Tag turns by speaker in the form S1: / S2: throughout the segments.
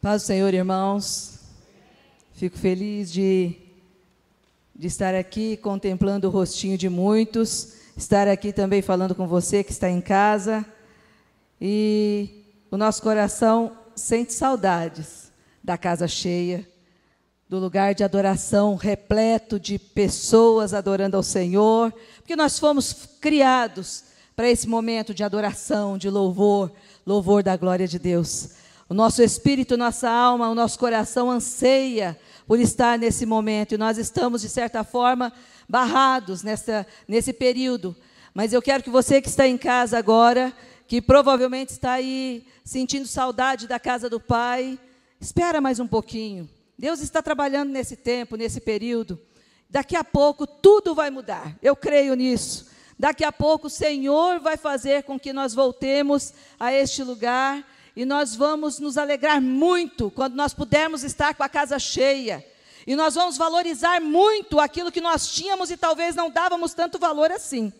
S1: Paz do Senhor, irmãos. Fico feliz de, de estar aqui contemplando o rostinho de muitos, estar aqui também falando com você que está em casa. E o nosso coração sente saudades da casa cheia, do lugar de adoração repleto de pessoas adorando ao Senhor, porque nós fomos criados para esse momento de adoração, de louvor, louvor da glória de Deus. O nosso espírito, nossa alma, o nosso coração anseia por estar nesse momento e nós estamos, de certa forma, barrados nessa, nesse período. Mas eu quero que você que está em casa agora, que provavelmente está aí sentindo saudade da casa do Pai, espera mais um pouquinho. Deus está trabalhando nesse tempo, nesse período. Daqui a pouco tudo vai mudar. Eu creio nisso. Daqui a pouco o Senhor vai fazer com que nós voltemos a este lugar e nós vamos nos alegrar muito quando nós pudermos estar com a casa cheia. E nós vamos valorizar muito aquilo que nós tínhamos e talvez não dávamos tanto valor assim.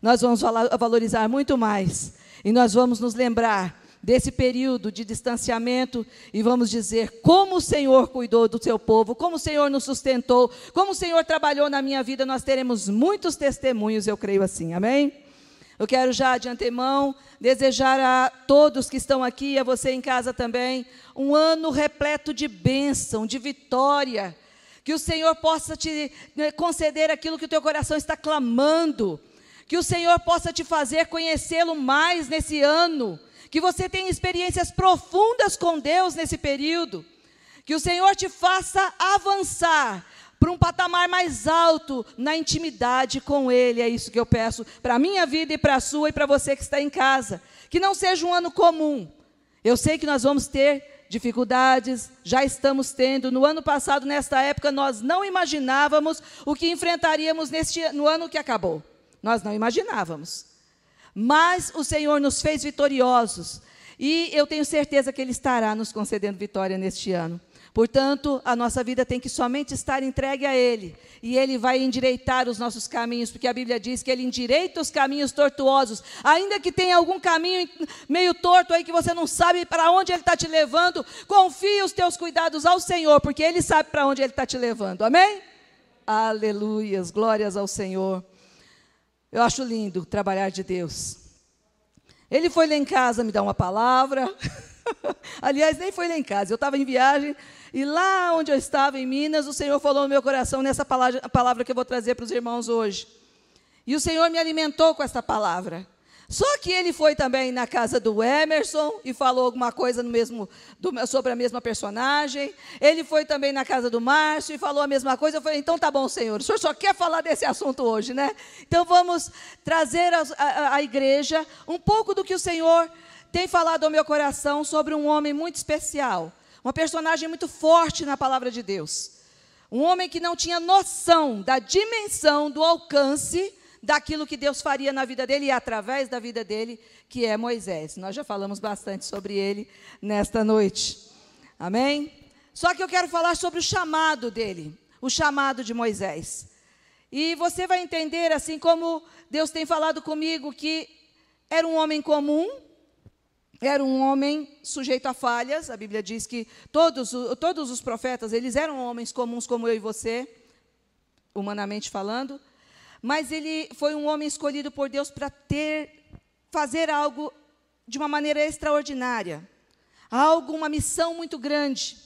S1: Nós vamos valorizar muito mais. E nós vamos nos lembrar desse período de distanciamento e vamos dizer como o Senhor cuidou do seu povo, como o Senhor nos sustentou, como o Senhor trabalhou na minha vida. Nós teremos muitos testemunhos, eu creio assim. Amém? Eu quero já de antemão desejar a todos que estão aqui, a você em casa também, um ano repleto de bênção, de vitória. Que o Senhor possa te né, conceder aquilo que o teu coração está clamando. Que o Senhor possa te fazer conhecê-lo mais nesse ano. Que você tenha experiências profundas com Deus nesse período. Que o Senhor te faça avançar para um patamar mais alto na intimidade com Ele. É isso que eu peço para a minha vida e para a sua e para você que está em casa. Que não seja um ano comum. Eu sei que nós vamos ter dificuldades, já estamos tendo. No ano passado, nesta época, nós não imaginávamos o que enfrentaríamos neste, no ano que acabou. Nós não imaginávamos. Mas o Senhor nos fez vitoriosos. E eu tenho certeza que Ele estará nos concedendo vitória neste ano. Portanto, a nossa vida tem que somente estar entregue a Ele. E Ele vai endireitar os nossos caminhos, porque a Bíblia diz que Ele endireita os caminhos tortuosos. Ainda que tenha algum caminho meio torto aí que você não sabe para onde Ele está te levando, confie os teus cuidados ao Senhor, porque Ele sabe para onde Ele está te levando. Amém? Aleluias, glórias ao Senhor. Eu acho lindo trabalhar de Deus. Ele foi lá em casa me dar uma palavra. Aliás, nem foi lá em casa. Eu estava em viagem e lá onde eu estava, em Minas, o Senhor falou no meu coração nessa palavra, palavra que eu vou trazer para os irmãos hoje. E o Senhor me alimentou com essa palavra. Só que ele foi também na casa do Emerson e falou alguma coisa mesmo, do, sobre a mesma personagem. Ele foi também na casa do Márcio e falou a mesma coisa. Eu falei, então tá bom, Senhor. O Senhor só quer falar desse assunto hoje, né? Então vamos trazer à igreja um pouco do que o Senhor tem falado ao meu coração sobre um homem muito especial, uma personagem muito forte na palavra de Deus. Um homem que não tinha noção da dimensão, do alcance daquilo que Deus faria na vida dele e através da vida dele, que é Moisés. Nós já falamos bastante sobre ele nesta noite. Amém? Só que eu quero falar sobre o chamado dele, o chamado de Moisés. E você vai entender, assim como Deus tem falado comigo, que era um homem comum, era um homem sujeito a falhas. A Bíblia diz que todos, todos os profetas, eles eram homens comuns como eu e você, humanamente falando. Mas ele foi um homem escolhido por Deus para ter, fazer algo de uma maneira extraordinária. Algo, uma missão muito grande.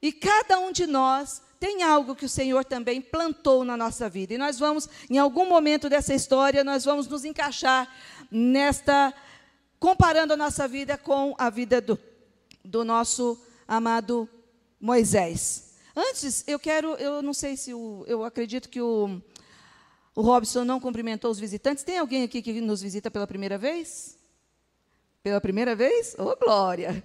S1: E cada um de nós tem algo que o Senhor também plantou na nossa vida. E nós vamos, em algum momento dessa história, nós vamos nos encaixar nesta comparando a nossa vida com a vida do, do nosso amado Moisés. Antes, eu quero, eu não sei se o, eu acredito que o, o Robson não cumprimentou os visitantes. Tem alguém aqui que nos visita pela primeira vez? Pela primeira vez? Ô, oh, glória!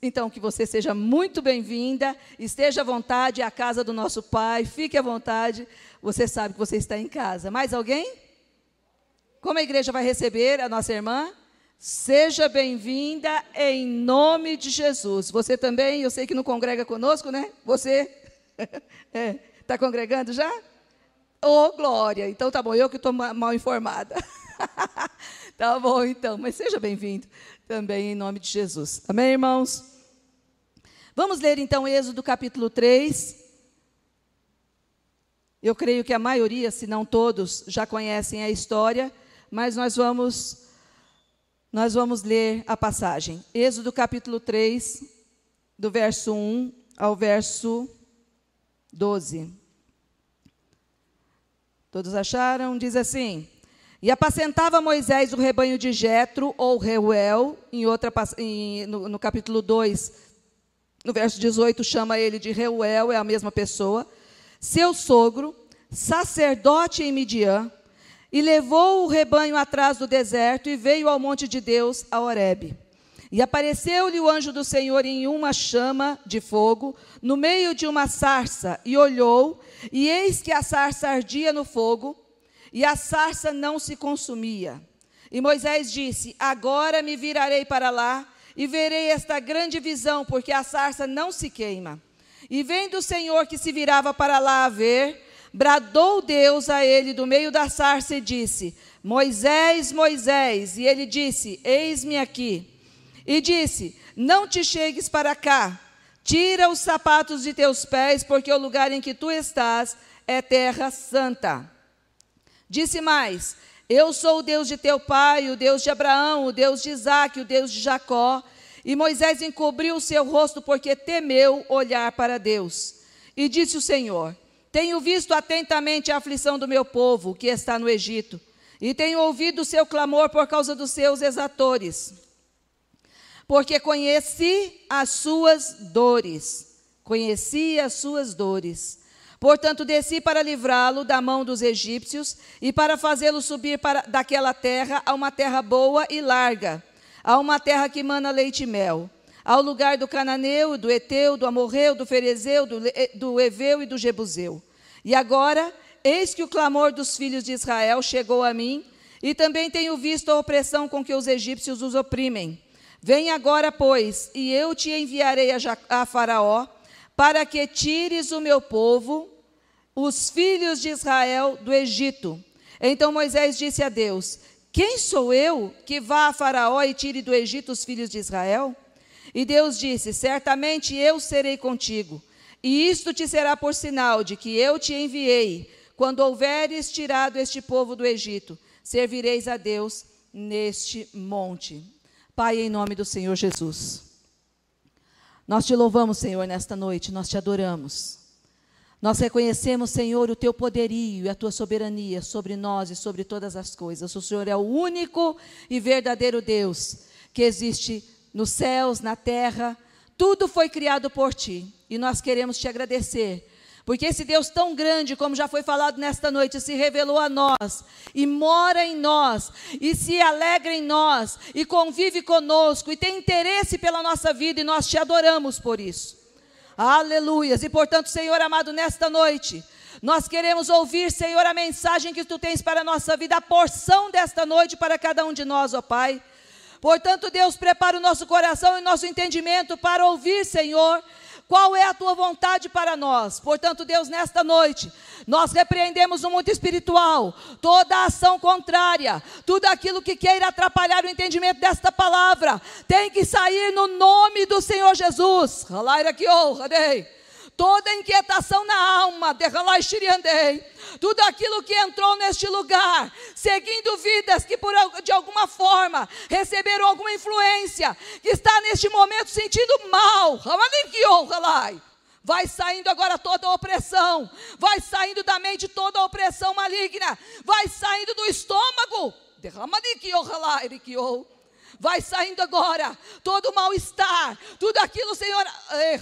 S1: Então, que você seja muito bem-vinda, esteja à vontade, é a casa do nosso Pai, fique à vontade, você sabe que você está em casa. Mais alguém? Como a igreja vai receber a nossa irmã? Seja bem-vinda em nome de Jesus. Você também, eu sei que não congrega conosco, né? Você está é, tá congregando já? Ô, oh, glória! Então tá bom, eu que estou mal informada. tá bom, então, mas seja bem-vindo também em nome de Jesus. Amém, irmãos? Vamos ler então Êxodo capítulo 3. Eu creio que a maioria, se não todos, já conhecem a história, mas nós vamos nós vamos ler a passagem. Êxodo capítulo 3, do verso 1 ao verso 12. Todos acharam? Diz assim: E apacentava Moisés o rebanho de Jetro, ou Reuel, em outra, em, no, no capítulo 2, no verso 18 chama ele de Reuel, é a mesma pessoa, seu sogro, sacerdote em Midian, e levou o rebanho atrás do deserto e veio ao monte de Deus, a Horebe. E apareceu-lhe o anjo do Senhor em uma chama de fogo, no meio de uma sarça, e olhou, e eis que a sarça ardia no fogo, e a sarça não se consumia. E Moisés disse: Agora me virarei para lá e verei esta grande visão, porque a sarça não se queima. E vendo o Senhor que se virava para lá a ver, bradou Deus a ele do meio da sarça e disse: Moisés, Moisés. E ele disse: Eis-me aqui. E disse: Não te chegues para cá, tira os sapatos de teus pés, porque o lugar em que tu estás é terra santa. Disse mais: eu sou o Deus de teu pai, o Deus de Abraão, o Deus de Isaac, o Deus de Jacó. E Moisés encobriu o seu rosto porque temeu olhar para Deus. E disse o Senhor: Tenho visto atentamente a aflição do meu povo que está no Egito, e tenho ouvido o seu clamor por causa dos seus exatores. Porque conheci as suas dores, conheci as suas dores Portanto, desci para livrá-lo da mão dos egípcios e para fazê-lo subir para, daquela terra a uma terra boa e larga, a uma terra que mana leite e mel, ao lugar do cananeu, do eteu, do amorreu, do ferezeu, do, do eveu e do jebuseu. E agora, eis que o clamor dos filhos de Israel chegou a mim, e também tenho visto a opressão com que os egípcios os oprimem. Vem agora, pois, e eu te enviarei a, a Faraó, para que tires o meu povo, os filhos de Israel do Egito. Então Moisés disse a Deus: Quem sou eu que vá a Faraó e tire do Egito os filhos de Israel? E Deus disse: Certamente eu serei contigo, e isto te será por sinal de que eu te enviei. Quando houveres tirado este povo do Egito, servireis a Deus neste monte. Pai, em nome do Senhor Jesus. Nós te louvamos, Senhor, nesta noite, nós te adoramos. Nós reconhecemos, Senhor, o teu poderio e a tua soberania sobre nós e sobre todas as coisas. O Senhor é o único e verdadeiro Deus que existe nos céus, na terra. Tudo foi criado por ti e nós queremos te agradecer. Porque esse Deus tão grande, como já foi falado nesta noite, se revelou a nós e mora em nós e se alegra em nós e convive conosco e tem interesse pela nossa vida e nós te adoramos por isso. Aleluias. E portanto, Senhor amado, nesta noite, nós queremos ouvir, Senhor, a mensagem que tu tens para a nossa vida, a porção desta noite para cada um de nós, ó Pai. Portanto, Deus, prepara o nosso coração e nosso entendimento para ouvir, Senhor, qual é a tua vontade para nós? Portanto, Deus, nesta noite, nós repreendemos no mundo espiritual toda ação contrária, tudo aquilo que queira atrapalhar o entendimento desta palavra, tem que sair no nome do Senhor Jesus. aqui, oh, toda inquietação na alma, tudo aquilo que entrou neste lugar, seguindo vidas que por, de alguma forma receberam alguma influência, que está neste momento sentindo mal, vai saindo agora toda a opressão, vai saindo da mente toda a opressão maligna, vai saindo do estômago, derrama de que vai saindo agora todo mal-estar, tudo aquilo, Senhor, eh,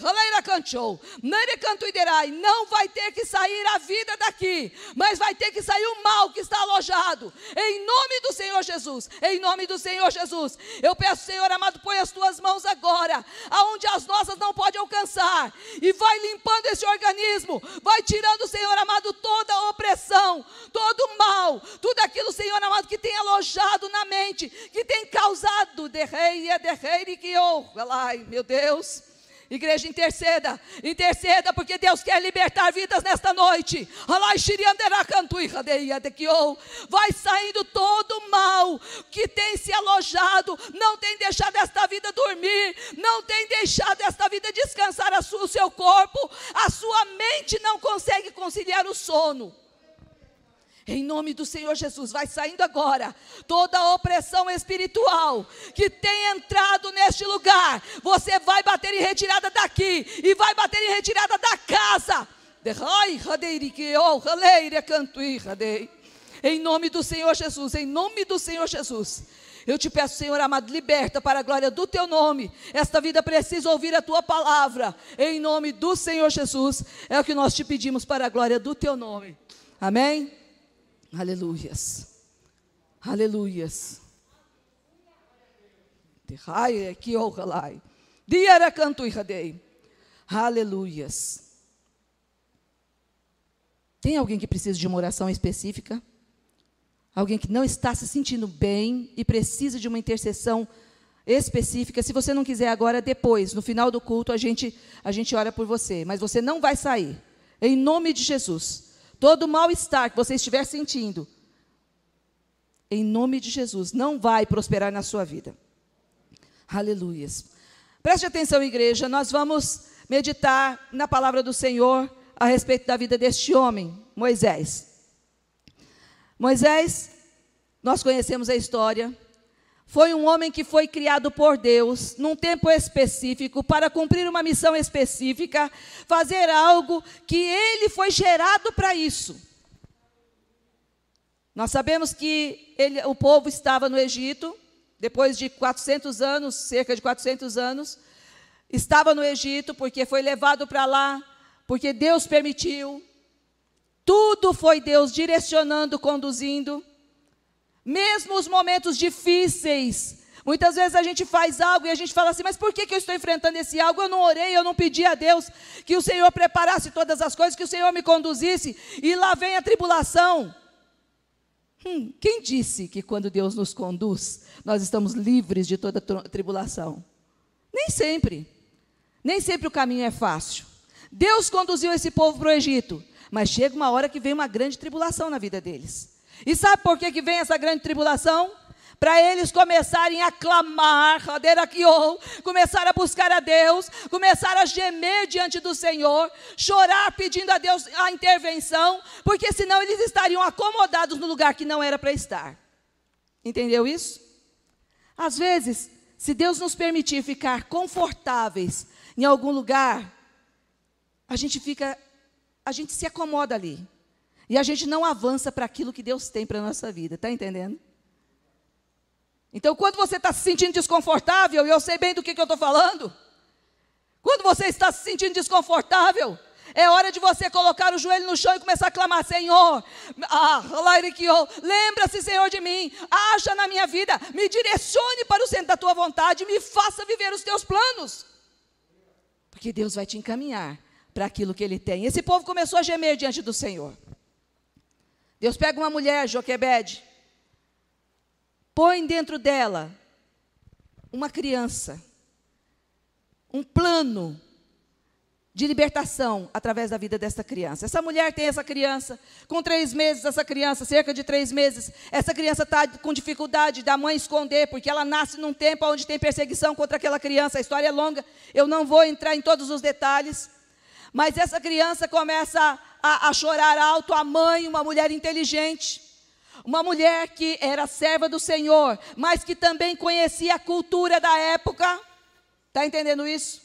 S1: não vai ter que sair a vida daqui, mas vai ter que sair o mal que está alojado, em nome do Senhor Jesus, em nome do Senhor Jesus. Eu peço, Senhor amado, põe as tuas mãos agora, aonde as nossas não podem alcançar, e vai limpando esse organismo, vai tirando, Senhor amado, toda a opressão, todo o mal, tudo aquilo, Senhor amado, que tem alojado na mente, que tem causado de rei, é de rei que ai meu Deus, Igreja, interceda, interceda, porque Deus quer libertar vidas nesta noite. Vai saindo todo mal que tem se alojado, não tem deixado esta vida dormir, não tem deixado esta vida descansar o seu corpo, a sua mente não consegue conciliar o sono. Em nome do Senhor Jesus, vai saindo agora toda a opressão espiritual que tem entrado neste lugar. Você vai bater em retirada daqui e vai bater em retirada da casa. Em nome do Senhor Jesus, em nome do Senhor Jesus. Eu te peço, Senhor amado, liberta para a glória do teu nome. Esta vida precisa ouvir a tua palavra. Em nome do Senhor Jesus, é o que nós te pedimos para a glória do teu nome. Amém? Aleluias. Aleluias. Aleluias. Tem alguém que precisa de uma oração específica? Alguém que não está se sentindo bem e precisa de uma intercessão específica. Se você não quiser agora, depois, no final do culto, a gente, a gente ora por você. Mas você não vai sair. Em nome de Jesus. Todo mal-estar que você estiver sentindo, em nome de Jesus, não vai prosperar na sua vida. Aleluias. Preste atenção, igreja, nós vamos meditar na palavra do Senhor a respeito da vida deste homem, Moisés. Moisés, nós conhecemos a história, foi um homem que foi criado por Deus num tempo específico para cumprir uma missão específica, fazer algo que ele foi gerado para isso. Nós sabemos que ele, o povo estava no Egito, depois de 400 anos, cerca de 400 anos, estava no Egito porque foi levado para lá, porque Deus permitiu. Tudo foi Deus direcionando, conduzindo. Mesmo os momentos difíceis, Muitas vezes a gente faz algo e a gente fala assim, mas por que, que eu estou enfrentando esse algo? Eu não orei, eu não pedi a Deus que o Senhor preparasse todas as coisas, que o Senhor me conduzisse, e lá vem a tribulação. Hum, quem disse que quando Deus nos conduz, nós estamos livres de toda tribulação? Nem sempre. Nem sempre o caminho é fácil. Deus conduziu esse povo para o Egito, mas chega uma hora que vem uma grande tribulação na vida deles. E sabe por que, que vem essa grande tribulação? Para eles começarem a clamar, começar a buscar a Deus, começar a gemer diante do Senhor, chorar pedindo a Deus a intervenção, porque senão eles estariam acomodados no lugar que não era para estar. Entendeu isso? Às vezes, se Deus nos permitir ficar confortáveis em algum lugar, a gente fica, a gente se acomoda ali. E a gente não avança para aquilo que Deus tem para a nossa vida, está entendendo? Então, quando você está se sentindo desconfortável, e eu sei bem do que, que eu estou falando, quando você está se sentindo desconfortável, é hora de você colocar o joelho no chão e começar a clamar: Senhor, ah, lembra-se, Senhor, de mim, acha na minha vida, me direcione para o centro da tua vontade, me faça viver os teus planos. Porque Deus vai te encaminhar para aquilo que Ele tem. Esse povo começou a gemer diante do Senhor. Deus pega uma mulher, Joquebede, põe dentro dela uma criança, um plano de libertação através da vida dessa criança. Essa mulher tem essa criança, com três meses, essa criança, cerca de três meses, essa criança está com dificuldade da mãe esconder, porque ela nasce num tempo onde tem perseguição contra aquela criança. A história é longa, eu não vou entrar em todos os detalhes, mas essa criança começa a, a chorar alto, a mãe, uma mulher inteligente, uma mulher que era serva do Senhor, mas que também conhecia a cultura da época. Está entendendo isso?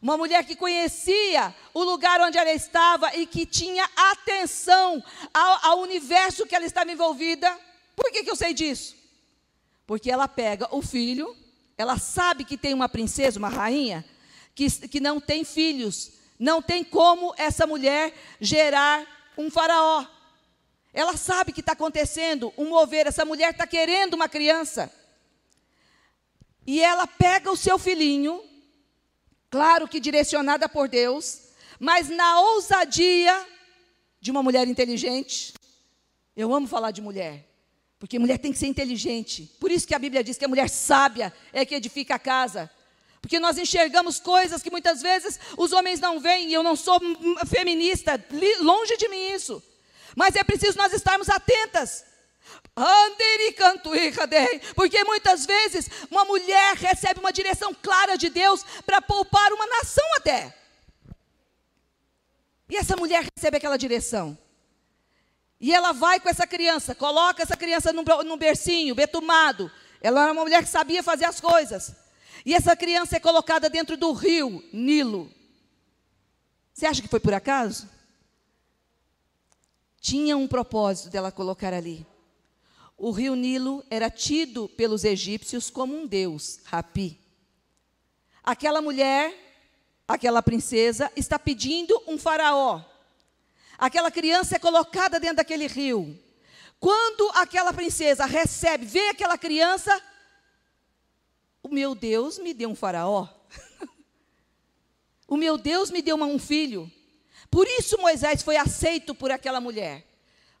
S1: Uma mulher que conhecia o lugar onde ela estava e que tinha atenção ao, ao universo que ela estava envolvida. Por que, que eu sei disso? Porque ela pega o filho, ela sabe que tem uma princesa, uma rainha, que, que não tem filhos, não tem como essa mulher gerar um faraó. Ela sabe que está acontecendo um mover, essa mulher está querendo uma criança. E ela pega o seu filhinho, claro que direcionada por Deus, mas na ousadia de uma mulher inteligente. Eu amo falar de mulher, porque mulher tem que ser inteligente. Por isso que a Bíblia diz que a mulher sábia é que edifica a casa. Porque nós enxergamos coisas que muitas vezes os homens não veem, e eu não sou feminista, longe de mim isso. Mas é preciso nós estarmos atentas. Porque muitas vezes uma mulher recebe uma direção clara de Deus para poupar uma nação até. E essa mulher recebe aquela direção. E ela vai com essa criança, coloca essa criança num, num bercinho, betumado. Ela era uma mulher que sabia fazer as coisas. E essa criança é colocada dentro do rio Nilo. Você acha que foi por acaso? Tinha um propósito dela colocar ali. O rio Nilo era tido pelos egípcios como um deus, Rapi. Aquela mulher, aquela princesa, está pedindo um faraó. Aquela criança é colocada dentro daquele rio. Quando aquela princesa recebe, vê aquela criança, meu Deus me deu um faraó. o meu Deus me deu um filho. Por isso Moisés foi aceito por aquela mulher,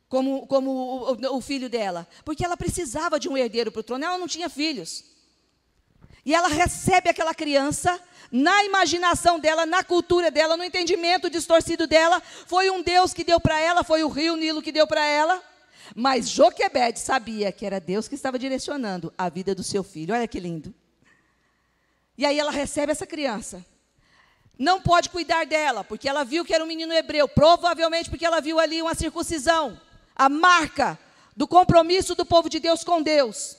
S1: como, como o, o, o filho dela. Porque ela precisava de um herdeiro para o trono, ela não tinha filhos. E ela recebe aquela criança, na imaginação dela, na cultura dela, no entendimento distorcido dela, foi um Deus que deu para ela, foi o rio Nilo que deu para ela. Mas Joquebed sabia que era Deus que estava direcionando a vida do seu filho. Olha que lindo. E aí ela recebe essa criança. Não pode cuidar dela, porque ela viu que era um menino hebreu, provavelmente porque ela viu ali uma circuncisão, a marca do compromisso do povo de Deus com Deus.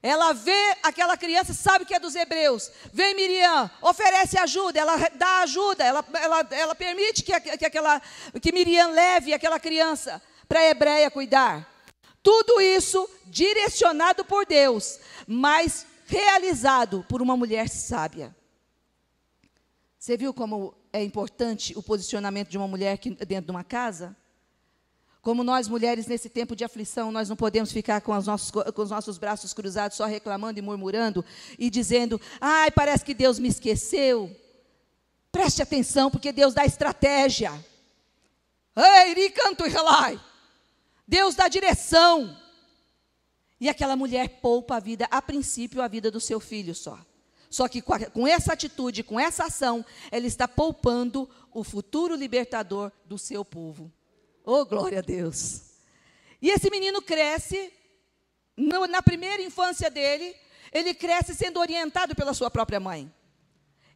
S1: Ela vê aquela criança, sabe que é dos hebreus. Vem Miriam, oferece ajuda, ela dá ajuda, ela, ela, ela permite que, que, aquela, que Miriam leve aquela criança para a hebreia cuidar. Tudo isso direcionado por Deus, mas realizado por uma mulher sábia. Você viu como é importante o posicionamento de uma mulher dentro de uma casa? Como nós mulheres, nesse tempo de aflição, nós não podemos ficar com os, nossos, com os nossos braços cruzados, só reclamando e murmurando e dizendo: ai, parece que Deus me esqueceu. Preste atenção, porque Deus dá estratégia. Ei, canto e relai. Deus dá direção. E aquela mulher poupa a vida, a princípio, a vida do seu filho só. Só que com, essa atitude, com essa ação, ela está poupando o futuro libertador do seu povo. Oh, glória a Deus! E esse menino cresce, na primeira infância dele, ele cresce sendo orientado pela sua própria mãe.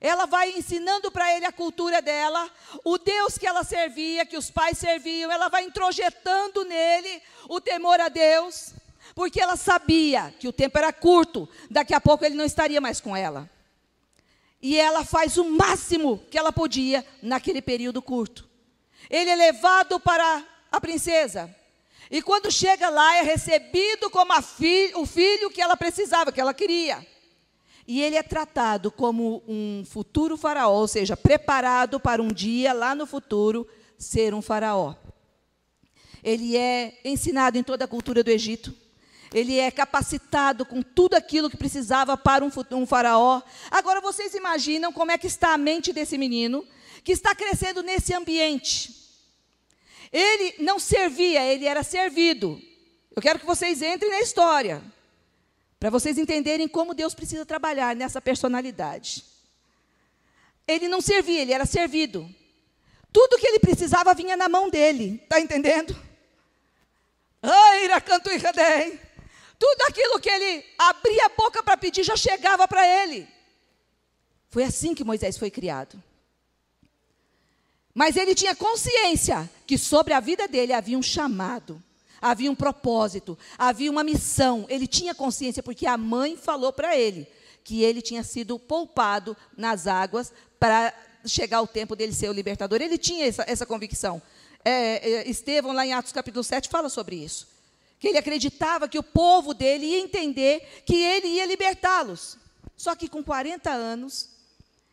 S1: Ela vai ensinando para ele a cultura dela, o Deus que ela servia, que os pais serviam, ela vai introjetando nele o temor a Deus porque ela sabia que o tempo era curto, daqui a pouco ele não estaria mais com ela. E ela faz o máximo que ela podia naquele período curto. Ele é levado para a princesa. E quando chega lá, é recebido como fi o filho que ela precisava, que ela queria. E ele é tratado como um futuro faraó, ou seja, preparado para um dia lá no futuro ser um faraó. Ele é ensinado em toda a cultura do Egito ele é capacitado com tudo aquilo que precisava para um, um faraó. Agora vocês imaginam como é que está a mente desse menino que está crescendo nesse ambiente. Ele não servia, ele era servido. Eu quero que vocês entrem na história, para vocês entenderem como Deus precisa trabalhar nessa personalidade. Ele não servia, ele era servido. Tudo que ele precisava vinha na mão dele, está entendendo? Ai, canto e. Tudo aquilo que ele abria a boca para pedir já chegava para ele. Foi assim que Moisés foi criado. Mas ele tinha consciência que sobre a vida dele havia um chamado, havia um propósito, havia uma missão. Ele tinha consciência porque a mãe falou para ele que ele tinha sido poupado nas águas para chegar o tempo dele ser o libertador. Ele tinha essa, essa convicção. É, é, Estevão, lá em Atos capítulo 7, fala sobre isso que ele acreditava que o povo dele ia entender que ele ia libertá-los. Só que com 40 anos,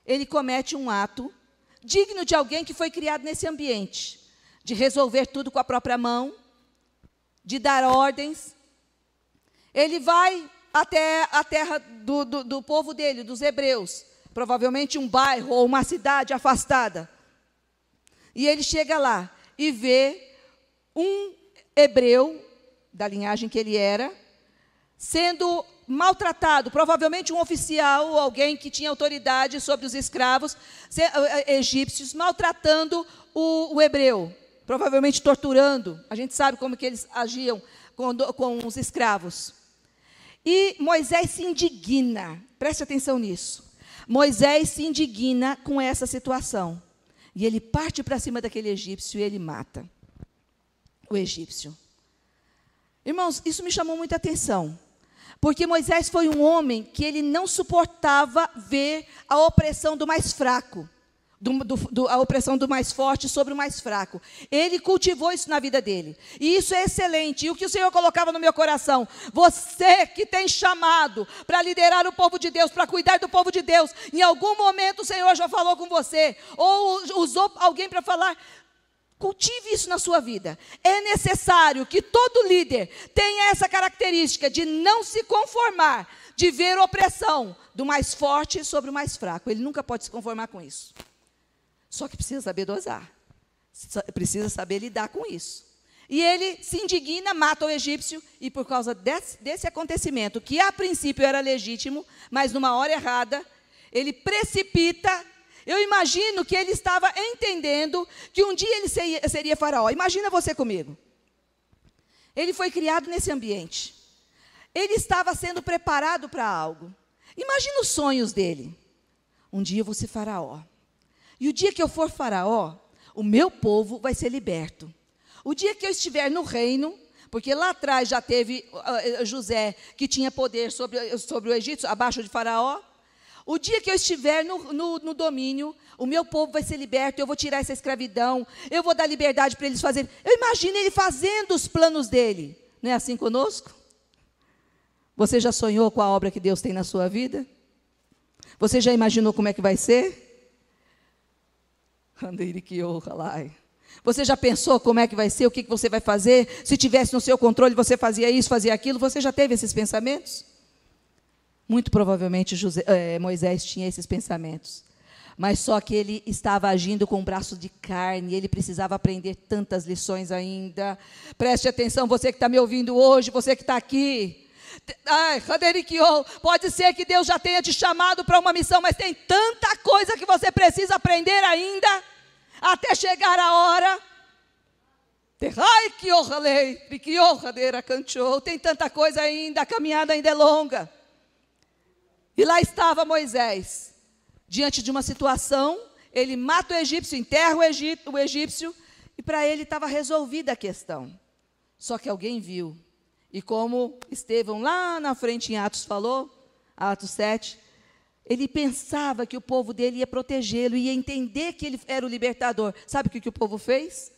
S1: ele comete um ato digno de alguém que foi criado nesse ambiente, de resolver tudo com a própria mão, de dar ordens. Ele vai até a terra do, do, do povo dele, dos hebreus, provavelmente um bairro ou uma cidade afastada. E ele chega lá e vê um hebreu da linhagem que ele era, sendo maltratado, provavelmente um oficial ou alguém que tinha autoridade sobre os escravos eh, eh, egípcios, maltratando o, o hebreu, provavelmente torturando. A gente sabe como que eles agiam com, com os escravos. E Moisés se indigna, preste atenção nisso. Moisés se indigna com essa situação. E ele parte para cima daquele egípcio e ele mata o egípcio. Irmãos, isso me chamou muita atenção. Porque Moisés foi um homem que ele não suportava ver a opressão do mais fraco. Do, do, do, a opressão do mais forte sobre o mais fraco. Ele cultivou isso na vida dele. E isso é excelente. E o que o Senhor colocava no meu coração? Você que tem chamado para liderar o povo de Deus, para cuidar do povo de Deus, em algum momento o Senhor já falou com você, ou usou alguém para falar. Cultive isso na sua vida. É necessário que todo líder tenha essa característica de não se conformar, de ver opressão do mais forte sobre o mais fraco. Ele nunca pode se conformar com isso. Só que precisa saber dosar. Precisa saber lidar com isso. E ele se indigna, mata o egípcio, e por causa desse, desse acontecimento, que a princípio era legítimo, mas numa hora errada, ele precipita eu imagino que ele estava entendendo que um dia ele seria, faraó. Imagina você comigo. Ele foi criado nesse ambiente. Ele estava sendo preparado para algo. Imagina os sonhos dele. Um dia eu vou ser faraó. E o dia que eu for faraó, o meu povo vai ser liberto. O dia que eu estiver no reino, porque lá atrás já teve uh, José que tinha poder sobre, sobre o Egito, abaixo de Faraó. O dia que eu estiver no, no, no, domínio, o meu povo vai ser liberto, eu vou tirar essa escravidão, eu vou dar liberdade para eles fazerem. Eu imagino ele fazendo os planos dele. Não é assim conosco? Você já sonhou com a obra que Deus tem na sua vida? Você já imaginou como é que vai ser? Você já pensou como é que vai ser, o que você vai fazer? Se tivesse no seu controle, você fazia isso, fazia aquilo. Você já teve esses pensamentos? Muito provavelmente José, é, Moisés tinha esses pensamentos. Mas só que ele estava agindo com um braço de carne, ele precisava aprender tantas lições ainda. Preste atenção, você que está me ouvindo hoje, você que está aqui. Ai, pode ser que Deus já tenha te chamado para uma missão, mas tem tanta coisa que você precisa aprender ainda, até chegar a hora. Tem tanta coisa ainda, a caminhada ainda é longa. E lá estava Moisés, diante de uma situação, ele mata o egípcio, enterra o, egípcio, o egípcio e para ele estava resolvida a questão. Só que alguém viu. E como Estevão lá na frente em Atos falou, Atos 7, ele pensava que o povo dele ia protegê-lo, ia entender que ele era o libertador. Sabe o que, que o povo fez?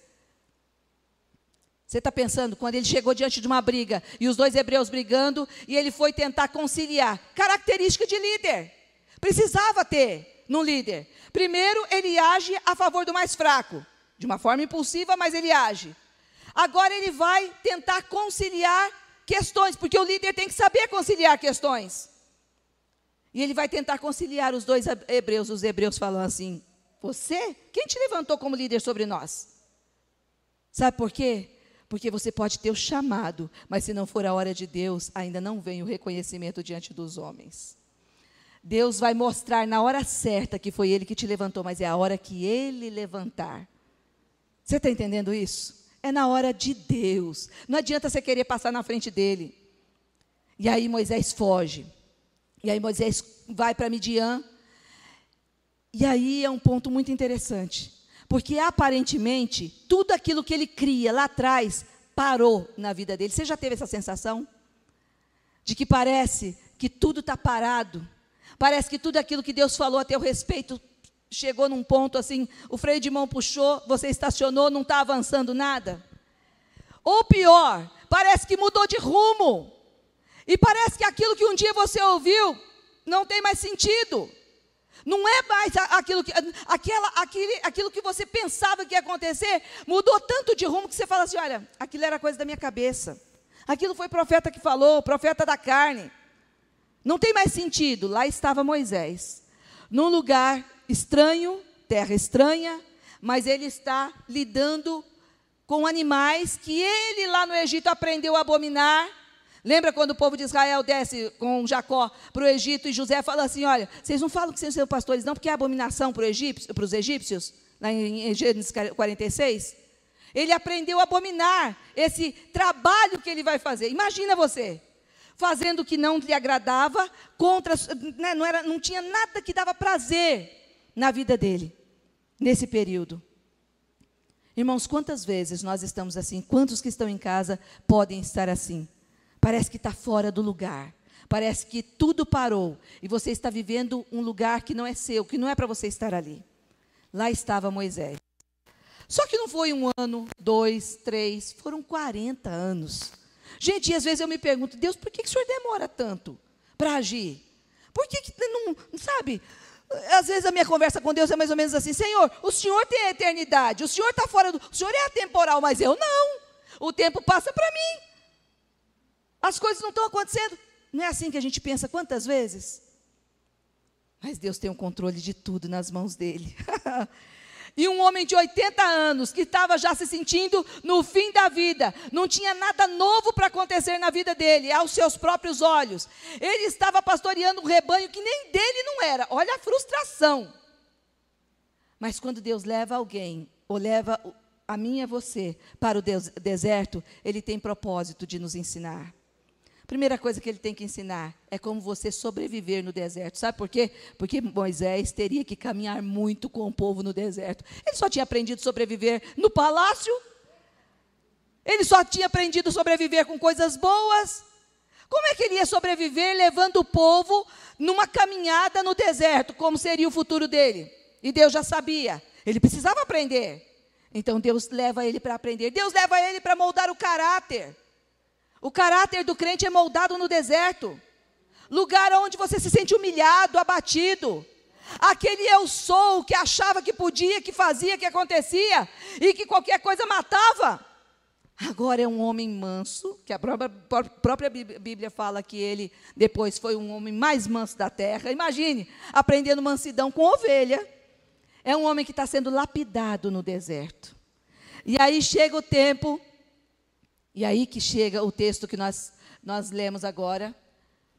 S1: Você está pensando, quando ele chegou diante de uma briga, e os dois hebreus brigando, e ele foi tentar conciliar. Característica de líder. Precisava ter no líder. Primeiro, ele age a favor do mais fraco. De uma forma impulsiva, mas ele age. Agora ele vai tentar conciliar questões, porque o líder tem que saber conciliar questões. E ele vai tentar conciliar os dois hebreus. Os hebreus falam assim: Você? Quem te levantou como líder sobre nós? Sabe por quê? Porque você pode ter o chamado, mas se não for a hora de Deus, ainda não vem o reconhecimento diante dos homens. Deus vai mostrar na hora certa que foi Ele que te levantou, mas é a hora que Ele levantar. Você está entendendo isso? É na hora de Deus. Não adianta você querer passar na frente dele. E aí Moisés foge. E aí Moisés vai para Midian. E aí é um ponto muito interessante. Porque aparentemente, tudo aquilo que ele cria lá atrás parou na vida dele. Você já teve essa sensação? De que parece que tudo está parado. Parece que tudo aquilo que Deus falou a teu respeito chegou num ponto assim, o freio de mão puxou, você estacionou, não está avançando nada. Ou pior, parece que mudou de rumo. E parece que aquilo que um dia você ouviu não tem mais sentido. Não é mais aquilo que, aquela, aquele, aquilo que você pensava que ia acontecer, mudou tanto de rumo que você fala assim: olha, aquilo era coisa da minha cabeça. Aquilo foi profeta que falou, profeta da carne. Não tem mais sentido. Lá estava Moisés, num lugar estranho, terra estranha, mas ele está lidando com animais que ele lá no Egito aprendeu a abominar, Lembra quando o povo de Israel desce com Jacó para o Egito e José fala assim: Olha, vocês não falam que vocês são pastores, não, porque é abominação para, os egípcios, lá em Gênesis 46? Ele aprendeu a abominar esse trabalho que ele vai fazer. Imagina você, fazendo o que não lhe agradava, contra, né, não, era, não tinha nada que dava prazer na vida dele, nesse período. Irmãos, quantas vezes nós estamos assim? Quantos que estão em casa podem estar assim? Parece que está fora do lugar. Parece que tudo parou e você está vivendo um lugar que não é seu, que não é para você estar ali. Lá estava Moisés. Só que não foi um ano, dois, três, foram 40 anos. Gente, e às vezes eu me pergunto, Deus, por que, que o senhor demora tanto para agir? Por que, que não, sabe? Às vezes a minha conversa com Deus é mais ou menos assim: Senhor, o Senhor tem a eternidade, o Senhor está fora do. O Senhor é atemporal, mas eu não. O tempo passa para mim. As coisas não estão acontecendo. Não é assim que a gente pensa quantas vezes? Mas Deus tem o controle de tudo nas mãos dele. e um homem de 80 anos, que estava já se sentindo no fim da vida, não tinha nada novo para acontecer na vida dele, aos seus próprios olhos. Ele estava pastoreando um rebanho que nem dele não era. Olha a frustração. Mas quando Deus leva alguém, ou leva a mim e a você para o deserto, ele tem propósito de nos ensinar. Primeira coisa que ele tem que ensinar é como você sobreviver no deserto. Sabe por quê? Porque Moisés teria que caminhar muito com o povo no deserto. Ele só tinha aprendido a sobreviver no palácio. Ele só tinha aprendido a sobreviver com coisas boas. Como é que ele ia sobreviver levando o povo numa caminhada no deserto? Como seria o futuro dele? E Deus já sabia. Ele precisava aprender. Então Deus leva ele para aprender. Deus leva ele para moldar o caráter. O caráter do crente é moldado no deserto lugar onde você se sente humilhado, abatido. Aquele eu sou que achava que podia, que fazia, que acontecia e que qualquer coisa matava. Agora é um homem manso, que a própria, própria Bíblia fala que ele depois foi um homem mais manso da terra. Imagine, aprendendo mansidão com ovelha. É um homem que está sendo lapidado no deserto. E aí chega o tempo e aí que chega o texto que nós, nós lemos agora.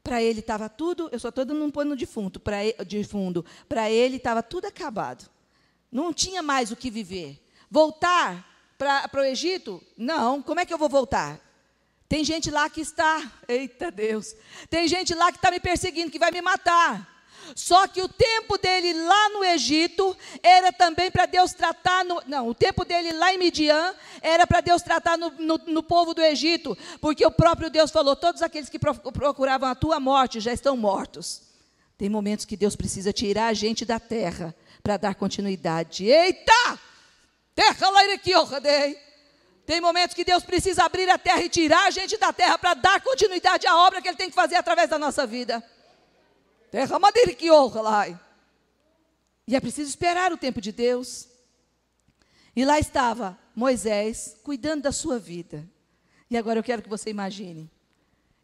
S1: Para ele estava tudo, eu só estou dando um pano de fundo, de fundo. Para ele estava tudo acabado. Não tinha mais o que viver. Voltar para o Egito? Não. Como é que eu vou voltar? Tem gente lá que está, eita Deus, tem gente lá que está me perseguindo, que vai me matar. Só que o tempo dele lá no Egito era também para Deus tratar. No, não, o tempo dele lá em Midian era para Deus tratar no, no, no, povo do Egito, porque o próprio Deus falou: todos aqueles que procuravam a tua morte já estão mortos. Tem momentos que Deus precisa tirar a gente da terra para dar continuidade. Eita! Terra lá Tem momentos que Deus precisa abrir a terra e tirar a gente da terra para dar continuidade à obra que Ele tem que fazer através da nossa vida. Derrama dele que honra lá. E é preciso esperar o tempo de Deus. E lá estava Moisés cuidando da sua vida. E agora eu quero que você imagine.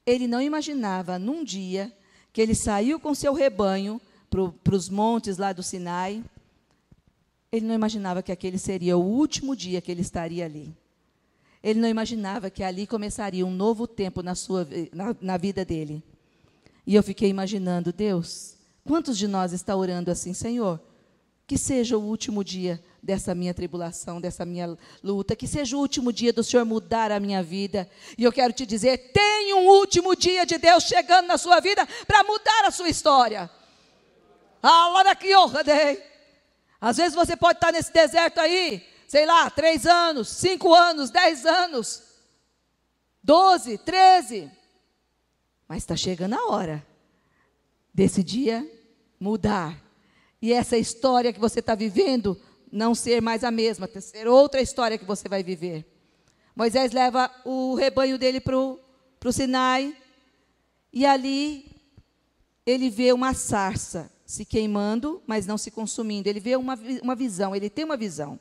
S1: Ele não imaginava num dia que ele saiu com seu rebanho para os montes lá do Sinai. Ele não imaginava que aquele seria o último dia que ele estaria ali. Ele não imaginava que ali começaria um novo tempo na, sua, na, na vida dele. E eu fiquei imaginando, Deus, quantos de nós está orando assim, Senhor? Que seja o último dia dessa minha tribulação, dessa minha luta, que seja o último dia do Senhor mudar a minha vida. E eu quero te dizer, tem um último dia de Deus chegando na sua vida para mudar a sua história. Às vezes você pode estar nesse deserto aí, sei lá, três anos, cinco anos, dez anos, doze, treze. Mas está chegando a hora desse dia mudar. E essa história que você está vivendo não ser mais a mesma, ser outra história que você vai viver. Moisés leva o rebanho dele para o Sinai, e ali ele vê uma sarça se queimando, mas não se consumindo. Ele vê uma, uma visão, ele tem uma visão.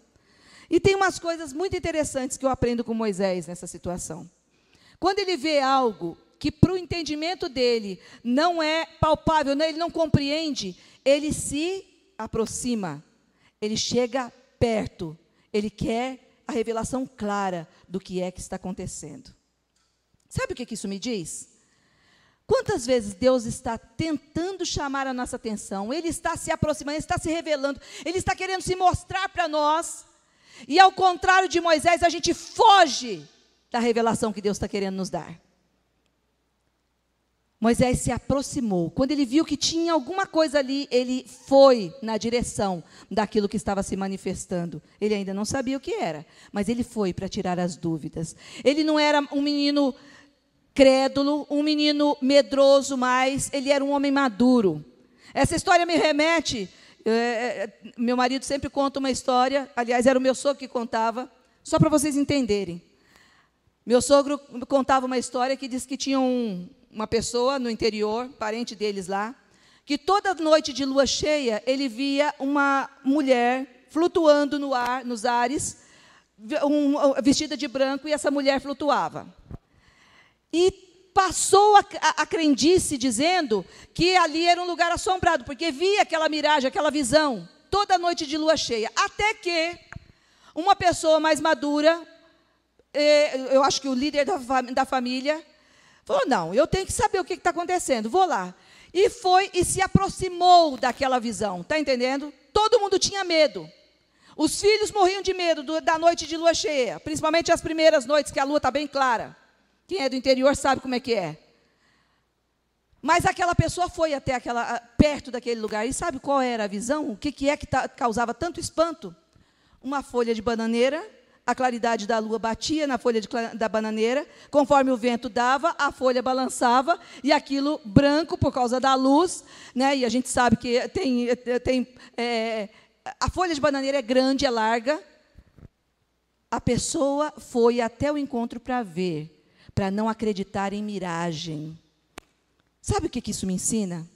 S1: E tem umas coisas muito interessantes que eu aprendo com Moisés nessa situação. Quando ele vê algo que para o entendimento dele não é palpável, né? ele não compreende, ele se aproxima, ele chega perto, ele quer a revelação clara do que é que está acontecendo. Sabe o que isso me diz? Quantas vezes Deus está tentando chamar a nossa atenção, Ele está se aproximando, Ele está se revelando, Ele está querendo se mostrar para nós, e ao contrário de Moisés, a gente foge da revelação que Deus está querendo nos dar. Moisés se aproximou. Quando ele viu que tinha alguma coisa ali, ele foi na direção daquilo que estava se manifestando. Ele ainda não sabia o que era, mas ele foi para tirar as dúvidas. Ele não era um menino crédulo, um menino medroso, mas ele era um homem maduro. Essa história me remete. É, meu marido sempre conta uma história, aliás, era o meu sogro que contava, só para vocês entenderem. Meu sogro contava uma história que diz que tinha um, uma pessoa no interior, parente deles lá, que toda noite de lua cheia ele via uma mulher flutuando no ar, nos ares, um, vestida de branco, e essa mulher flutuava. E passou a, a, a crendice dizendo que ali era um lugar assombrado, porque via aquela miragem, aquela visão, toda noite de lua cheia. Até que uma pessoa mais madura, eh, eu acho que o líder da, da família, falou: não, eu tenho que saber o que está acontecendo, vou lá. E foi e se aproximou daquela visão, está entendendo? Todo mundo tinha medo. Os filhos morriam de medo do, da noite de lua cheia, principalmente as primeiras noites que a lua está bem clara. Quem é do interior sabe como é que é. Mas aquela pessoa foi até aquela, perto daquele lugar e sabe qual era a visão? O que, que é que tá, causava tanto espanto? Uma folha de bananeira, a claridade da lua batia na folha de, da bananeira, conforme o vento dava, a folha balançava e aquilo branco por causa da luz, né? E a gente sabe que tem, tem é, a folha de bananeira é grande, é larga. A pessoa foi até o encontro para ver para não acreditar em miragem. Sabe o que, que isso me ensina?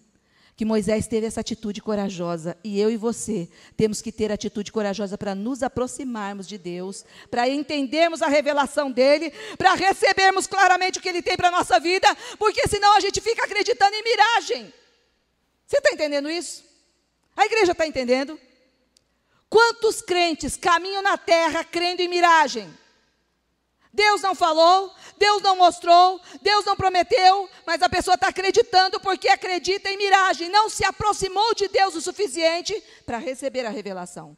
S1: Que Moisés teve essa atitude corajosa e eu e você temos que ter atitude corajosa para nos aproximarmos de Deus, para entendermos a revelação dele, para recebermos claramente o que ele tem para a nossa vida, porque senão a gente fica acreditando em miragem. Você está entendendo isso? A igreja está entendendo? Quantos crentes caminham na terra crendo em miragem? Deus não falou, Deus não mostrou, Deus não prometeu, mas a pessoa está acreditando porque acredita em miragem, não se aproximou de Deus o suficiente para receber a revelação.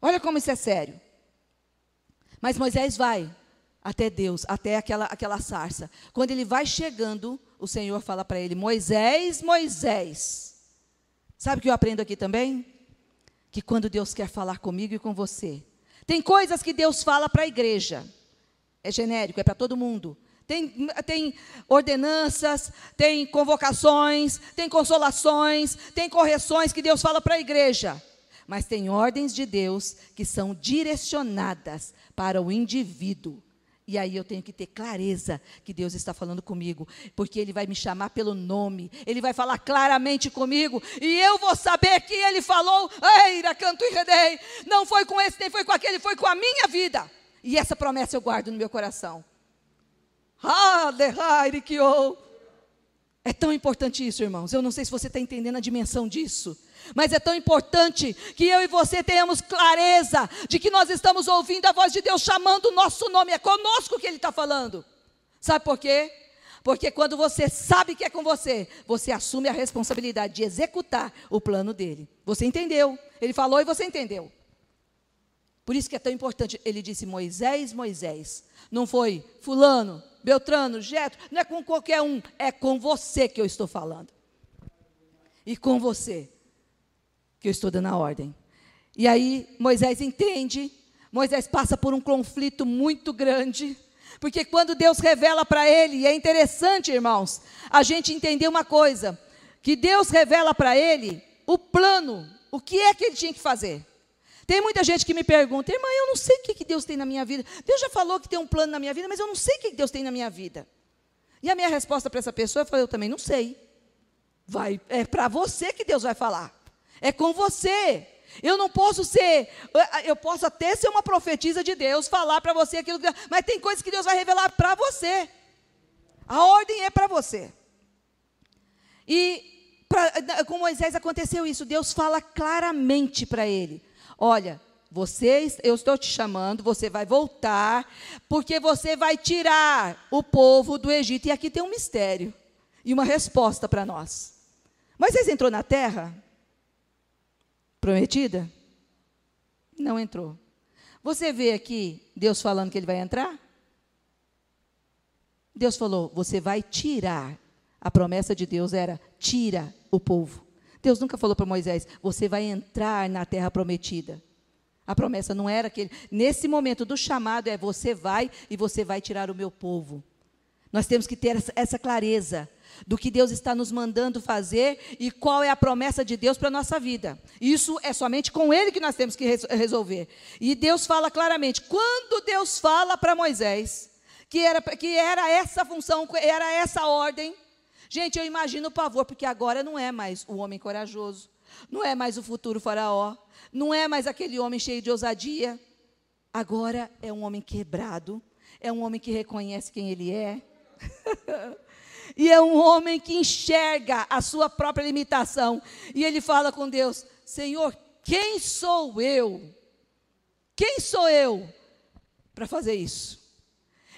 S1: Olha como isso é sério. Mas Moisés vai até Deus, até aquela, aquela sarça. Quando ele vai chegando, o Senhor fala para ele: Moisés, Moisés. Sabe o que eu aprendo aqui também? Que quando Deus quer falar comigo e com você, tem coisas que Deus fala para a igreja é genérico, é para todo mundo. Tem, tem ordenanças, tem convocações, tem consolações, tem correções que Deus fala para a igreja. Mas tem ordens de Deus que são direcionadas para o indivíduo. E aí eu tenho que ter clareza que Deus está falando comigo, porque Ele vai me chamar pelo nome, Ele vai falar claramente comigo, e eu vou saber que Ele falou, Eira, canto e redei, não foi com esse, nem foi com aquele, foi com a minha vida. E essa promessa eu guardo no meu coração. É tão importante isso, irmãos. Eu não sei se você está entendendo a dimensão disso. Mas é tão importante que eu e você tenhamos clareza de que nós estamos ouvindo a voz de Deus chamando o nosso nome. É conosco que Ele está falando. Sabe por quê? Porque quando você sabe que é com você, você assume a responsabilidade de executar o plano dele. Você entendeu? Ele falou e você entendeu. Por isso que é tão importante. Ele disse Moisés, Moisés. Não foi fulano, Beltrano, Jetro, não é com qualquer um, é com você que eu estou falando. E com você que eu estou dando a ordem. E aí Moisés entende, Moisés passa por um conflito muito grande, porque quando Deus revela para ele, e é interessante, irmãos, a gente entender uma coisa, que Deus revela para ele o plano, o que é que ele tinha que fazer. Tem muita gente que me pergunta, irmã, eu não sei o que Deus tem na minha vida. Deus já falou que tem um plano na minha vida, mas eu não sei o que Deus tem na minha vida. E a minha resposta para essa pessoa, eu falei, eu também não sei. Vai, é para você que Deus vai falar. É com você. Eu não posso ser, eu posso até ser uma profetisa de Deus, falar para você aquilo que, mas tem coisas que Deus vai revelar para você. A ordem é para você. E pra, com Moisés aconteceu isso. Deus fala claramente para ele: Olha, Vocês, eu estou te chamando, você vai voltar, porque você vai tirar o povo do Egito. E aqui tem um mistério e uma resposta para nós. Moisés entrou na terra prometida? Não entrou. Você vê aqui Deus falando que ele vai entrar? Deus falou: você vai tirar. A promessa de Deus era: tira o povo. Deus nunca falou para Moisés: você vai entrar na terra prometida. A promessa não era aquele. Nesse momento do chamado é: você vai e você vai tirar o meu povo. Nós temos que ter essa clareza do que Deus está nos mandando fazer e qual é a promessa de Deus para a nossa vida. Isso é somente com Ele que nós temos que resolver. E Deus fala claramente: quando Deus fala para Moisés que era, que era essa função, era essa ordem, gente, eu imagino o pavor, porque agora não é mais o homem corajoso, não é mais o futuro faraó, não é mais aquele homem cheio de ousadia. Agora é um homem quebrado, é um homem que reconhece quem ele é. e é um homem que enxerga a sua própria limitação. E ele fala com Deus: Senhor, quem sou eu? Quem sou eu para fazer isso?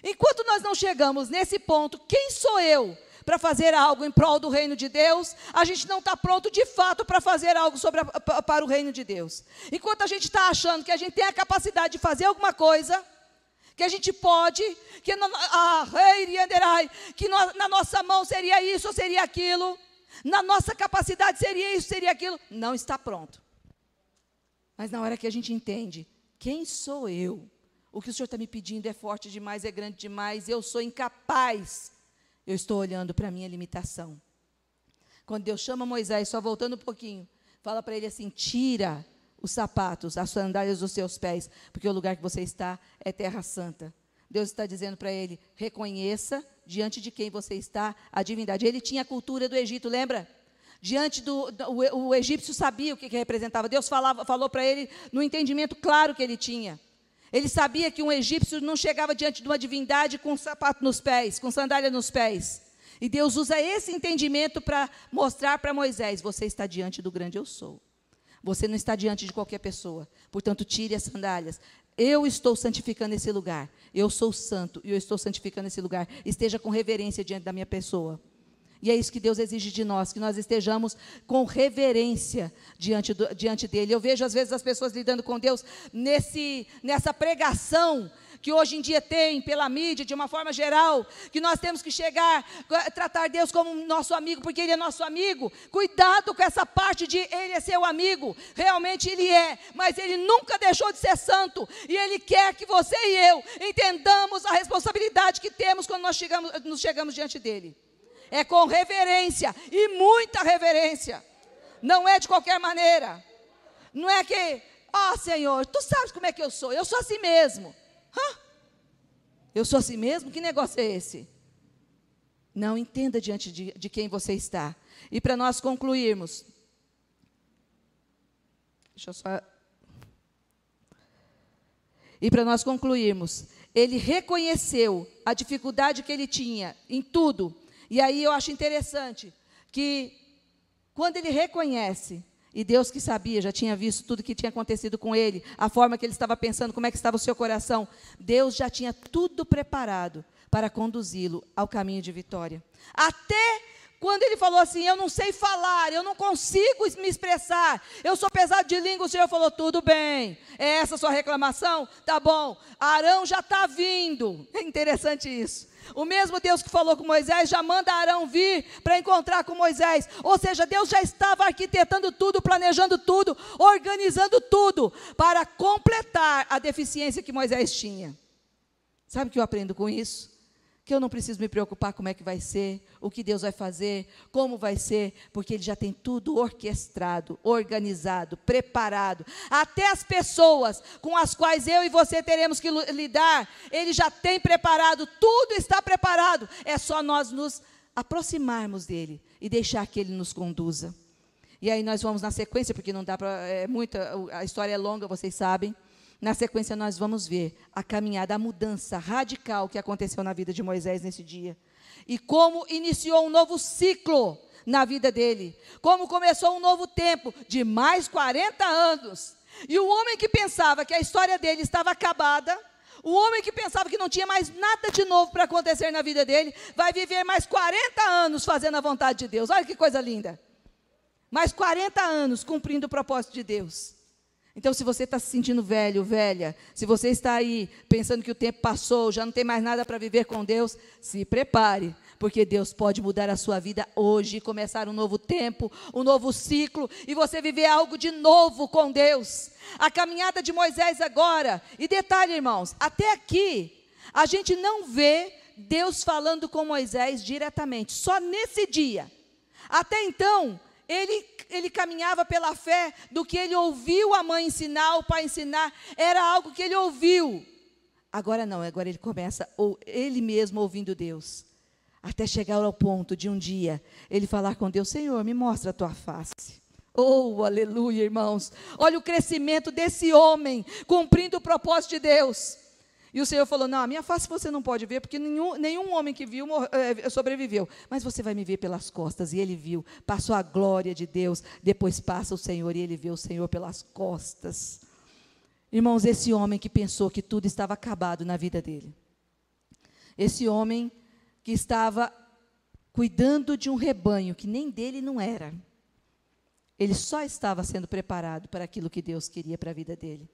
S1: Enquanto nós não chegamos nesse ponto, quem sou eu para fazer algo em prol do reino de Deus, a gente não está pronto de fato para fazer algo a, para o reino de Deus. Enquanto a gente está achando que a gente tem a capacidade de fazer alguma coisa, que a gente pode, que, no, ah, que no, na nossa mão seria isso ou seria aquilo, na nossa capacidade seria isso, seria aquilo, não está pronto. Mas na hora que a gente entende, quem sou eu? O que o Senhor está me pedindo é forte demais, é grande demais, eu sou incapaz. Eu estou olhando para a minha limitação. Quando Deus chama Moisés, só voltando um pouquinho, fala para ele assim: tira os sapatos, as sandálias dos seus pés, porque o lugar que você está é terra santa. Deus está dizendo para ele: reconheça diante de quem você está a divindade. Ele tinha a cultura do Egito, lembra? Diante do, o, o, egípcio sabia o que, que representava. Deus falava, falou para ele no entendimento claro que ele tinha. Ele sabia que um egípcio não chegava diante de uma divindade com sapato nos pés, com sandália nos pés. E Deus usa esse entendimento para mostrar para Moisés: você está diante do grande eu sou. Você não está diante de qualquer pessoa. Portanto, tire as sandálias. Eu estou santificando esse lugar. Eu sou santo e eu estou santificando esse lugar. Esteja com reverência diante da minha pessoa. E é isso que Deus exige de nós, que nós estejamos com reverência diante, do, diante dele. Eu vejo, às vezes, as pessoas lidando com Deus nesse, nessa pregação que hoje em dia tem pela mídia, de uma forma geral, que nós temos que chegar, tratar Deus como nosso amigo, porque Ele é nosso amigo. Cuidado com essa parte de Ele é seu amigo. Realmente Ele é, mas Ele nunca deixou de ser santo. E Ele quer que você e eu entendamos a responsabilidade que temos quando nós chegamos, nos chegamos diante dEle. É com reverência, e muita reverência. Não é de qualquer maneira. Não é que, ó oh, Senhor, tu sabes como é que eu sou, eu sou assim mesmo. Hã? Eu sou assim mesmo? Que negócio é esse? Não entenda diante de, de quem você está. E para nós concluirmos, deixa eu só. E para nós concluirmos, ele reconheceu a dificuldade que ele tinha em tudo. E aí eu acho interessante que quando ele reconhece e Deus que sabia, já tinha visto tudo que tinha acontecido com ele, a forma que ele estava pensando, como é que estava o seu coração. Deus já tinha tudo preparado para conduzi-lo ao caminho de vitória. Até quando ele falou assim: Eu não sei falar, eu não consigo me expressar, eu sou pesado de língua, o Senhor falou: Tudo bem, é essa sua reclamação? Tá bom, Arão já está vindo. É interessante isso. O mesmo Deus que falou com Moisés já manda Arão vir para encontrar com Moisés. Ou seja, Deus já estava arquitetando tudo, planejando tudo, organizando tudo para completar a deficiência que Moisés tinha. Sabe o que eu aprendo com isso? Que eu não preciso me preocupar como é que vai ser, o que Deus vai fazer, como vai ser, porque Ele já tem tudo orquestrado, organizado, preparado. Até as pessoas com as quais eu e você teremos que lidar, Ele já tem preparado, tudo está preparado. É só nós nos aproximarmos dEle e deixar que Ele nos conduza. E aí nós vamos na sequência, porque não dá para. É muita, a história é longa, vocês sabem. Na sequência, nós vamos ver a caminhada, a mudança radical que aconteceu na vida de Moisés nesse dia. E como iniciou um novo ciclo na vida dele. Como começou um novo tempo de mais 40 anos. E o homem que pensava que a história dele estava acabada, o homem que pensava que não tinha mais nada de novo para acontecer na vida dele, vai viver mais 40 anos fazendo a vontade de Deus. Olha que coisa linda. Mais 40 anos cumprindo o propósito de Deus. Então, se você está se sentindo velho, velha, se você está aí pensando que o tempo passou, já não tem mais nada para viver com Deus, se prepare, porque Deus pode mudar a sua vida hoje, começar um novo tempo, um novo ciclo, e você viver algo de novo com Deus. A caminhada de Moisés agora, e detalhe, irmãos, até aqui, a gente não vê Deus falando com Moisés diretamente, só nesse dia. Até então, ele, ele caminhava pela fé do que ele ouviu a mãe ensinar, o pai ensinar, era algo que ele ouviu. Agora não, agora ele começa ou ele mesmo ouvindo Deus. Até chegar ao ponto de um dia ele falar com Deus: Senhor, me mostra a tua face. Oh, aleluia, irmãos. Olha o crescimento desse homem cumprindo o propósito de Deus. E o Senhor falou: Não, a minha face você não pode ver, porque nenhum, nenhum homem que viu é, sobreviveu. Mas você vai me ver pelas costas. E ele viu, passou a glória de Deus. Depois passa o Senhor e ele vê o Senhor pelas costas. Irmãos, esse homem que pensou que tudo estava acabado na vida dele. Esse homem que estava cuidando de um rebanho que nem dele não era. Ele só estava sendo preparado para aquilo que Deus queria para a vida dele.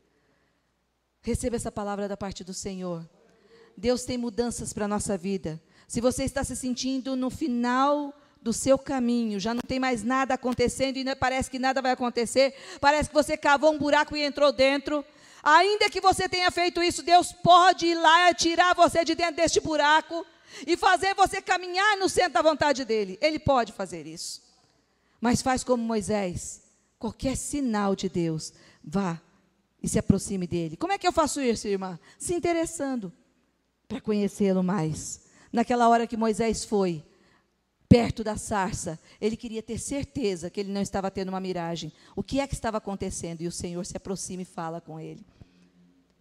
S1: Receba essa palavra da parte do Senhor. Deus tem mudanças para a nossa vida. Se você está se sentindo no final do seu caminho, já não tem mais nada acontecendo e parece que nada vai acontecer, parece que você cavou um buraco e entrou dentro. Ainda que você tenha feito isso, Deus pode ir lá e tirar você de dentro deste buraco e fazer você caminhar no centro da vontade dele. Ele pode fazer isso. Mas faz como Moisés. Qualquer sinal de Deus, vá e se aproxime dele. Como é que eu faço isso, irmã? Se interessando para conhecê-lo mais. Naquela hora que Moisés foi perto da sarça, ele queria ter certeza que ele não estava tendo uma miragem. O que é que estava acontecendo? E o Senhor se aproxima e fala com ele.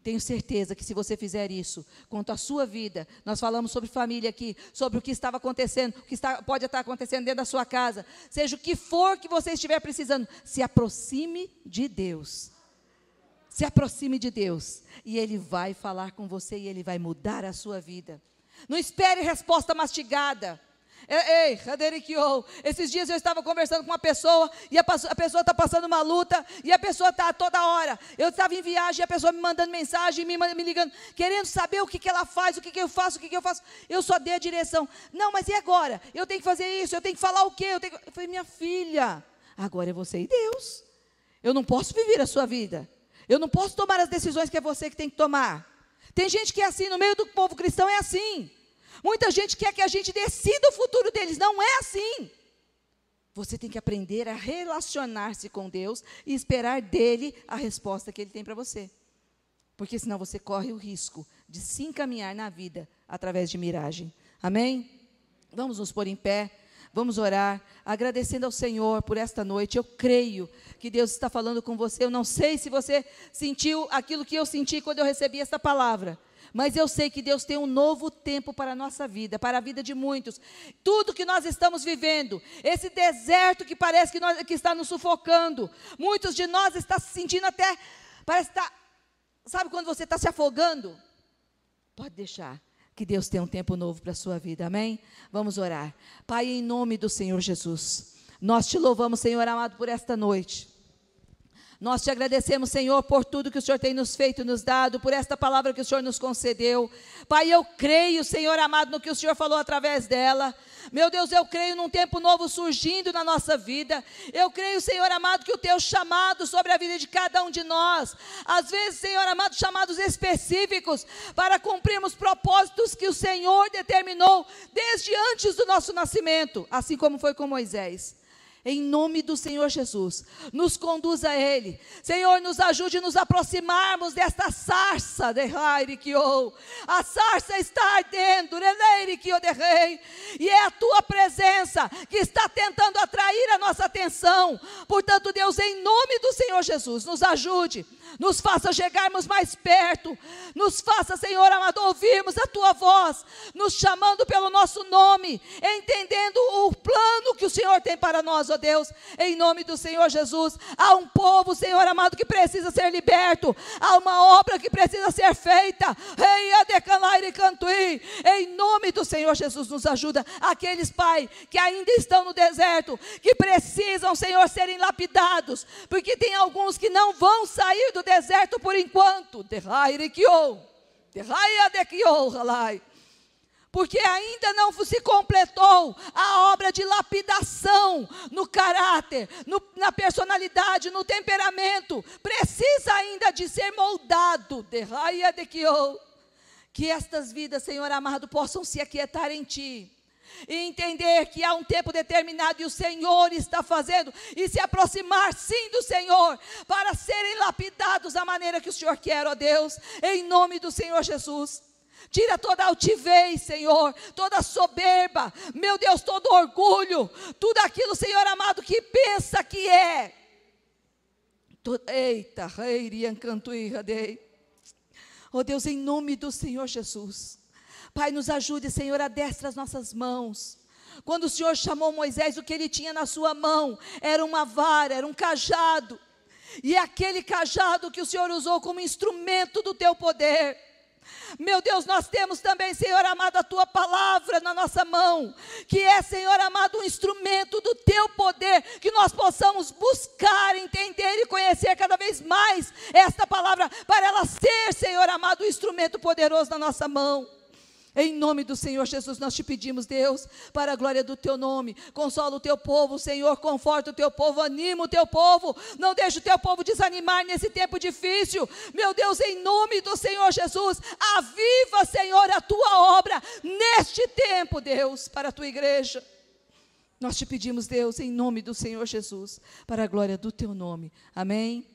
S1: Tenho certeza que se você fizer isso, quanto à sua vida, nós falamos sobre família aqui, sobre o que estava acontecendo, o que está, pode estar acontecendo dentro da sua casa, seja o que for que você estiver precisando, se aproxime de Deus. Se aproxime de Deus e Ele vai falar com você e Ele vai mudar a sua vida. Não espere resposta mastigada. Ei, Raderiquio, esses dias eu estava conversando com uma pessoa e a, a pessoa está passando uma luta e a pessoa está toda hora. Eu estava em viagem e a pessoa me mandando mensagem, me, me ligando, querendo saber o que, que ela faz, o que, que eu faço, o que, que eu faço. Eu só dei a direção. Não, mas e agora? Eu tenho que fazer isso, eu tenho que falar o quê? Eu, tenho que... eu falei, minha filha, agora é você e Deus. Eu não posso viver a sua vida. Eu não posso tomar as decisões que é você que tem que tomar. Tem gente que é assim, no meio do povo cristão é assim. Muita gente quer que a gente decida o futuro deles. Não é assim. Você tem que aprender a relacionar-se com Deus e esperar dele a resposta que ele tem para você. Porque senão você corre o risco de se encaminhar na vida através de miragem. Amém? Vamos nos pôr em pé. Vamos orar, agradecendo ao Senhor por esta noite. Eu creio que Deus está falando com você. Eu não sei se você sentiu aquilo que eu senti quando eu recebi esta palavra. Mas eu sei que Deus tem um novo tempo para a nossa vida, para a vida de muitos. Tudo que nós estamos vivendo, esse deserto que parece que, nós, que está nos sufocando, muitos de nós estão se sentindo até, parece estar, tá, sabe quando você está se afogando? Pode deixar que Deus tenha um tempo novo para a sua vida, amém? Vamos orar. Pai, em nome do Senhor Jesus, nós te louvamos, Senhor amado, por esta noite. Nós te agradecemos, Senhor, por tudo que o Senhor tem nos feito e nos dado, por esta palavra que o Senhor nos concedeu. Pai, eu creio, Senhor amado, no que o Senhor falou através dela. Meu Deus, eu creio num tempo novo surgindo na nossa vida. Eu creio, Senhor amado, que o teu chamado sobre a vida de cada um de nós, às vezes, Senhor amado, chamados específicos para cumprirmos propósitos que o Senhor determinou desde antes do nosso nascimento, assim como foi com Moisés. Em nome do Senhor Jesus, nos conduza a Ele. Senhor, nos ajude a nos aproximarmos desta sarça de Rairikiô. A sarça está ardendo, de Rei. E é a tua presença que está tentando atrair a nossa atenção. Portanto, Deus, em nome do Senhor Jesus, nos ajude nos faça chegarmos mais perto, nos faça, Senhor amado, ouvirmos a tua voz, nos chamando pelo nosso nome, entendendo o plano que o Senhor tem para nós, ó Deus, em nome do Senhor Jesus. Há um povo, Senhor amado, que precisa ser liberto, há uma obra que precisa ser feita, em nome do Senhor Jesus, nos ajuda. Aqueles, Pai, que ainda estão no deserto, que precisam, Senhor, serem lapidados, porque tem alguns que não vão sair do deserto deserto por enquanto. Porque ainda não se completou a obra de lapidação no caráter, no, na personalidade, no temperamento. Precisa ainda de ser moldado. Que estas vidas, Senhor amado, possam se aquietar em Ti e entender que há um tempo determinado e o Senhor está fazendo e se aproximar sim do Senhor para serem lapidados da maneira que o Senhor quer, ó Deus, em nome do Senhor Jesus. Tira toda altivez, Senhor, toda soberba, meu Deus, todo orgulho, tudo aquilo, Senhor amado, que pensa que é. Eita, rei, encanto e Oh Deus, em nome do Senhor Jesus. Pai, nos ajude, Senhor, a destra as nossas mãos. Quando o Senhor chamou Moisés, o que ele tinha na sua mão era uma vara, era um cajado. E é aquele cajado que o Senhor usou como instrumento do teu poder. Meu Deus, nós temos também, Senhor amado, a tua palavra na nossa mão, que é, Senhor amado, um instrumento do teu poder, que nós possamos buscar, entender e conhecer cada vez mais esta palavra, para ela ser, Senhor amado, um instrumento poderoso na nossa mão. Em nome do Senhor Jesus, nós te pedimos, Deus, para a glória do teu nome. Consola o teu povo, Senhor, conforta o teu povo, anima o teu povo. Não deixe o teu povo desanimar nesse tempo difícil. Meu Deus, em nome do Senhor Jesus, aviva, Senhor, a tua obra neste tempo, Deus, para a tua igreja. Nós te pedimos, Deus, em nome do Senhor Jesus, para a glória do teu nome. Amém.